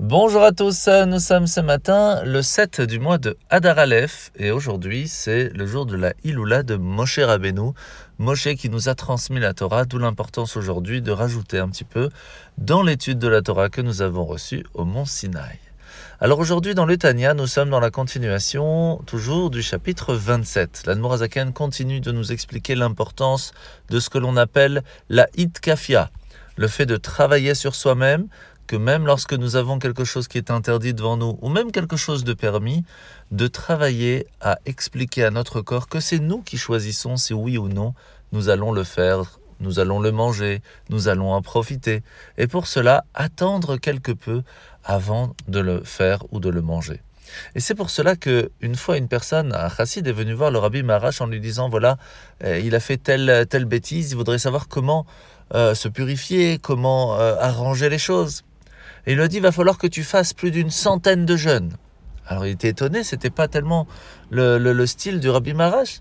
Bonjour à tous, nous sommes ce matin le 7 du mois de Hadar Aleph et aujourd'hui c'est le jour de la Iloula de Moshe Rabbeinu, Moshe qui nous a transmis la Torah, d'où l'importance aujourd'hui de rajouter un petit peu dans l'étude de la Torah que nous avons reçue au mont Sinaï. Alors aujourd'hui dans le Tanya, nous sommes dans la continuation toujours du chapitre 27. L'Admorazaken continue de nous expliquer l'importance de ce que l'on appelle la Itkafia, le fait de travailler sur soi-même, que même lorsque nous avons quelque chose qui est interdit devant nous, ou même quelque chose de permis, de travailler à expliquer à notre corps que c'est nous qui choisissons si oui ou non nous allons le faire, nous allons le manger, nous allons en profiter. Et pour cela, attendre quelque peu avant de le faire ou de le manger. Et c'est pour cela que une fois une personne, un chassid, est venu voir le rabbi Marash en lui disant voilà, euh, il a fait telle telle bêtise, il voudrait savoir comment euh, se purifier, comment euh, arranger les choses. Et il lui a dit, va falloir que tu fasses plus d'une centaine de jeûnes. Alors il était étonné, c'était pas tellement le, style du Rabbi Marash.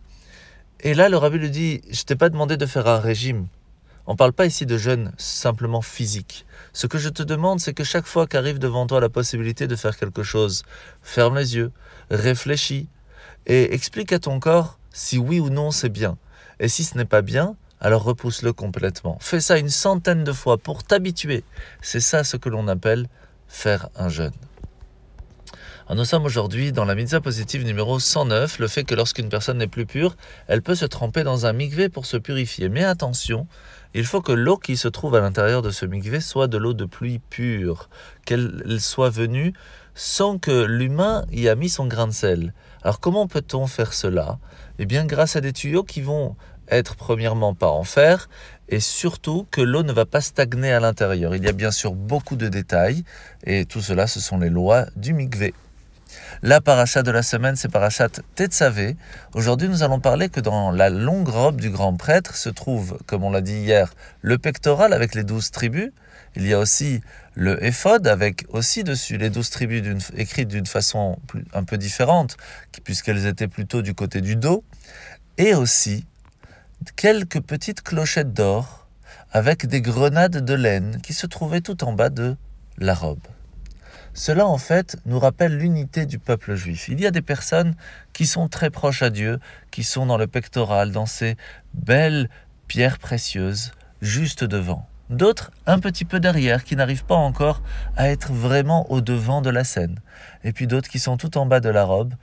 Et là, le Rabbi lui dit, je t'ai pas demandé de faire un régime. On parle pas ici de jeûne simplement physique. Ce que je te demande, c'est que chaque fois qu'arrive devant toi la possibilité de faire quelque chose, ferme les yeux, réfléchis et explique à ton corps si oui ou non c'est bien. Et si ce n'est pas bien, alors repousse-le complètement. Fais ça une centaine de fois pour t'habituer. C'est ça ce que l'on appelle faire un jeûne. nous sommes aujourd'hui dans la mitzvah positive numéro 109, le fait que lorsqu'une personne n'est plus pure, elle peut se tremper dans un mikvé pour se purifier. Mais attention, il faut que l'eau qui se trouve à l'intérieur de ce mikvé soit de l'eau de pluie pure, qu'elle soit venue sans que l'humain y a mis son grain de sel. Alors comment peut-on faire cela? Eh bien grâce à des tuyaux qui vont être premièrement pas en fer et surtout que l'eau ne va pas stagner à l'intérieur. Il y a bien sûr beaucoup de détails et tout cela ce sont les lois du mikvé. La paracha de la semaine, c'est parachat Tetzavé. Aujourd'hui, nous allons parler que dans la longue robe du grand prêtre se trouve, comme on l'a dit hier, le pectoral avec les douze tribus. Il y a aussi le éphod avec aussi dessus les douze tribus écrites d'une façon un peu différente, puisqu'elles étaient plutôt du côté du dos. Et aussi quelques petites clochettes d'or avec des grenades de laine qui se trouvaient tout en bas de la robe. Cela en fait nous rappelle l'unité du peuple juif. Il y a des personnes qui sont très proches à Dieu, qui sont dans le pectoral, dans ces belles pierres précieuses, juste devant. D'autres un petit peu derrière, qui n'arrivent pas encore à être vraiment au devant de la scène. Et puis d'autres qui sont tout en bas de la robe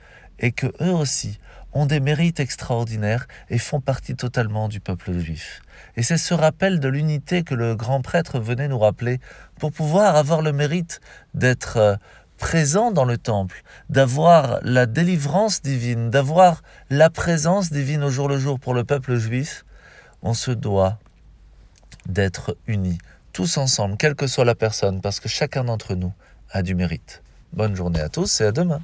et que eux aussi ont des mérites extraordinaires et font partie totalement du peuple juif. Et c'est ce rappel de l'unité que le grand prêtre venait nous rappeler pour pouvoir avoir le mérite d'être euh, présent dans le temple, d'avoir la délivrance divine, d'avoir la présence divine au jour le jour pour le peuple juif, on se doit d'être unis, tous ensemble, quelle que soit la personne, parce que chacun d'entre nous a du mérite. Bonne journée à tous et à demain.